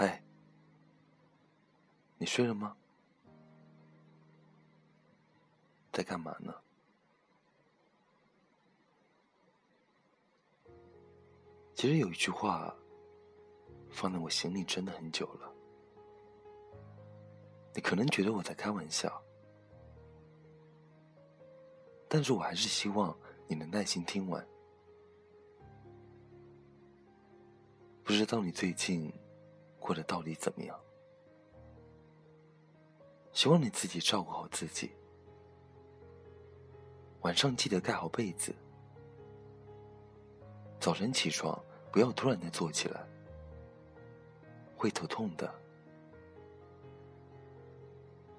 嗨，你睡了吗？在干嘛呢？其实有一句话放在我心里真的很久了。你可能觉得我在开玩笑，但是我还是希望你能耐心听完。不知道你最近过得到底怎么样？希望你自己照顾好自己，晚上记得盖好被子，早晨起床不要突然的坐起来，会头痛的。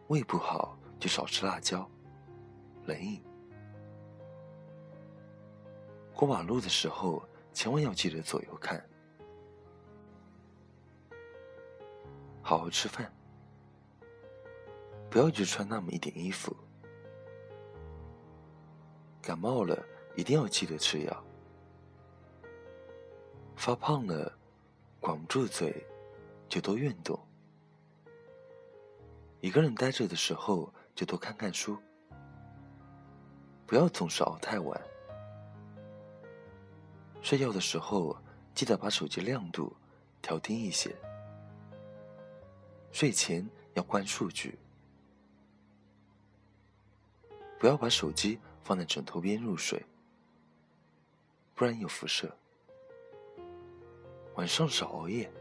胃不好就少吃辣椒，冷饮。过马路的时候千万要记得左右看。好好吃饭，不要只穿那么一点衣服。感冒了一定要记得吃药。发胖了，管不住嘴，就多运动。一个人待着的时候就多看看书，不要总是熬太晚。睡觉的时候记得把手机亮度调低一些。睡前要关数据，不要把手机放在枕头边入睡，不然有辐射。晚上少熬夜，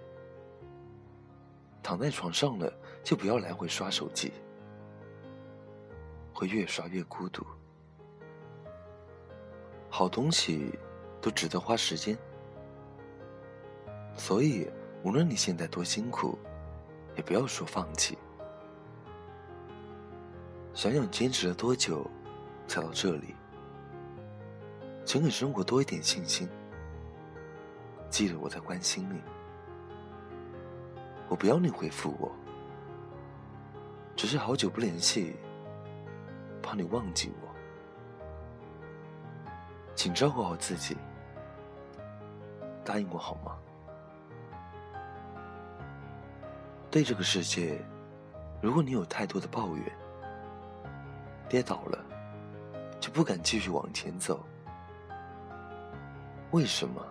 躺在床上了就不要来回刷手机，会越刷越孤独。好东西都值得花时间，所以无论你现在多辛苦。也不要说放弃，想想坚持了多久才到这里，请给生活多一点信心。记得我在关心你，我不要你回复我，只是好久不联系，怕你忘记我。请照顾好自己，答应我好吗？对这个世界，如果你有太多的抱怨，跌倒了就不敢继续往前走，为什么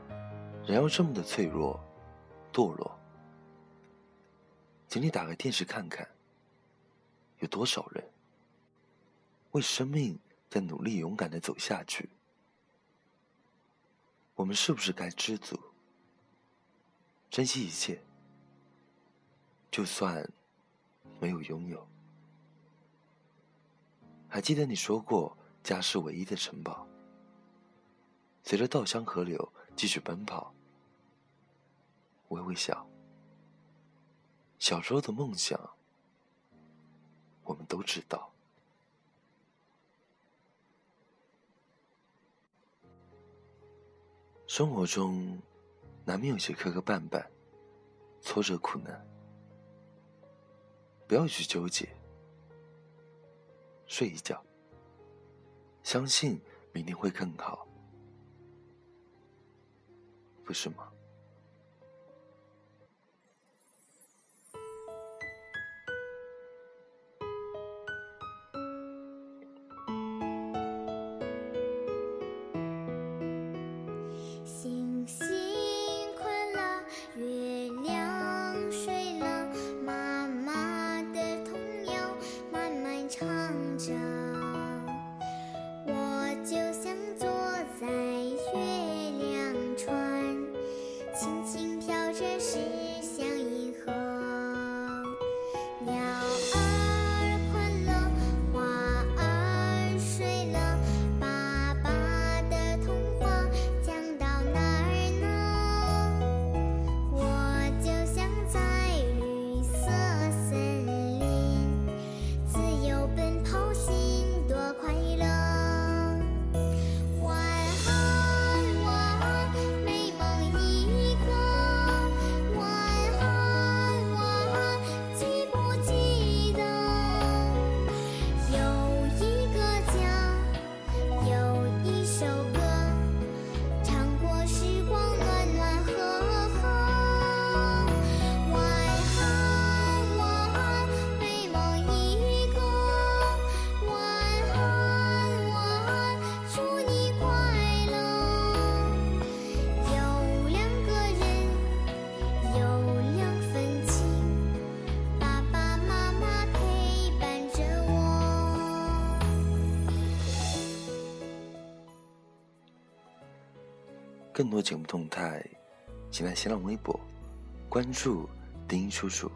人要这么的脆弱、堕落？请你打开电视看看，有多少人为生命在努力、勇敢的走下去？我们是不是该知足，珍惜一切？就算没有拥有，还记得你说过家是唯一的城堡。随着稻香河流继续奔跑，微微笑。小时候的梦想，我们都知道。生活中难免有些磕磕绊绊、挫折、苦难。不要去纠结，睡一觉，相信明天会更好，不是吗？更多节目动态，请在新浪微博关注丁叔叔。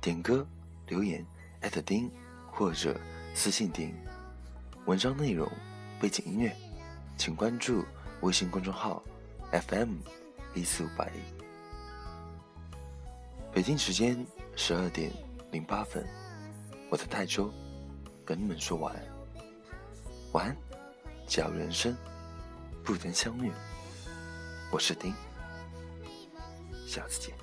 点歌留言艾特丁或者私信丁。文章内容、背景音乐，请关注微信公众号 FM 一四五八一。北京时间十二点零八分，我在泰州跟你们说晚安。晚安，假如人生不曾相遇，我是丁，下次见。